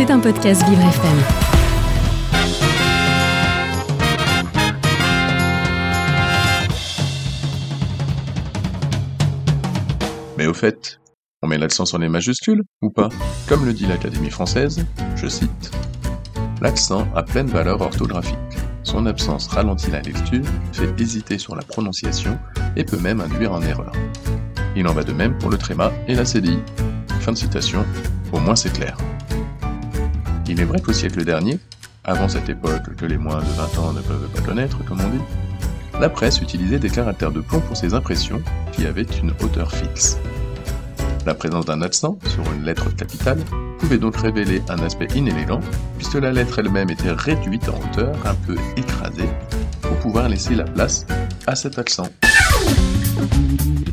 C'est un podcast Vivre FM. Mais au fait, on met l'accent sur les majuscules ou pas Comme le dit l'Académie française, je cite L'accent a pleine valeur orthographique. Son absence ralentit la lecture, fait hésiter sur la prononciation et peut même induire en erreur. Il en va de même pour le tréma et la CDI. Fin de citation, au moins c'est clair. Il est vrai qu'au siècle dernier, avant cette époque que les moins de 20 ans ne peuvent pas connaître, comme on dit, la presse utilisait des caractères de plomb pour ses impressions qui avaient une hauteur fixe. La présence d'un accent sur une lettre capitale pouvait donc révéler un aspect inélégant, puisque la lettre elle-même était réduite en hauteur, un peu écrasée, pour pouvoir laisser la place à cet accent.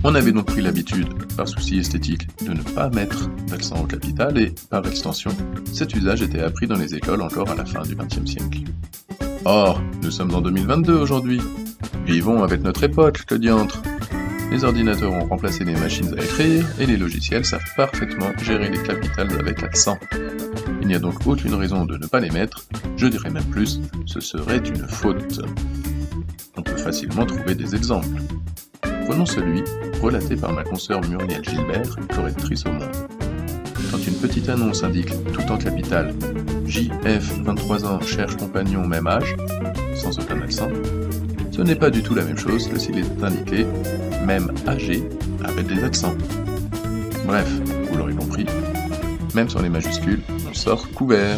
On avait donc pris l'habitude, par souci esthétique, de ne pas mettre d'accent au capital et, par extension, cet usage était appris dans les écoles encore à la fin du XXe siècle. Or, nous sommes en 2022 aujourd'hui. Vivons avec notre époque, que diantre Les ordinateurs ont remplacé les machines à écrire et les logiciels savent parfaitement gérer les capitales avec accent. Il n'y a donc aucune raison de ne pas les mettre, je dirais même plus, ce serait une faute. On peut facilement trouver des exemples. Prenons celui relaté par ma consoeur Muriel Gilbert, correctrice au monde. Quand une petite annonce indique tout en capital JF 23 ans cherche compagnon même âge, sans aucun accent, ce n'est pas du tout la même chose que s'il est indiqué même âgé avec des accents. Bref, vous l'aurez compris, même sur les majuscules, on sort couvert.